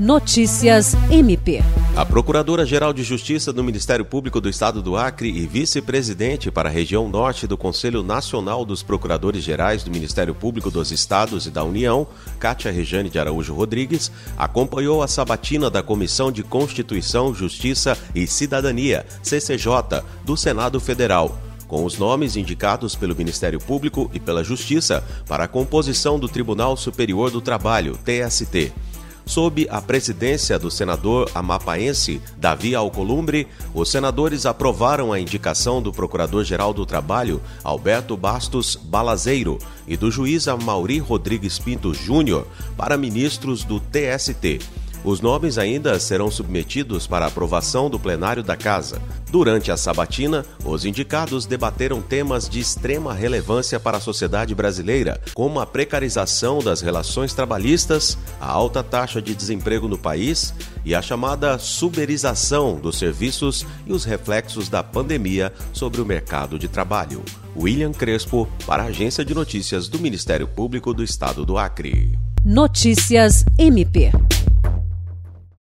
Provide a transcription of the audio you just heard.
Notícias MP. A Procuradora-Geral de Justiça do Ministério Público do Estado do Acre e vice-presidente para a região norte do Conselho Nacional dos Procuradores Gerais do Ministério Público dos Estados e da União, Cátia Rejane de Araújo Rodrigues, acompanhou a sabatina da Comissão de Constituição, Justiça e Cidadania, CCJ, do Senado Federal com os nomes indicados pelo Ministério Público e pela Justiça para a composição do Tribunal Superior do Trabalho, TST. Sob a presidência do senador amapaense Davi Alcolumbre, os senadores aprovaram a indicação do Procurador-Geral do Trabalho, Alberto Bastos Balazeiro, e do juiz Amauri Rodrigues Pinto Júnior para ministros do TST. Os nomes ainda serão submetidos para aprovação do plenário da Casa. Durante a sabatina, os indicados debateram temas de extrema relevância para a sociedade brasileira, como a precarização das relações trabalhistas, a alta taxa de desemprego no país e a chamada suberização dos serviços e os reflexos da pandemia sobre o mercado de trabalho. William Crespo, para a Agência de Notícias do Ministério Público do Estado do Acre. Notícias MP.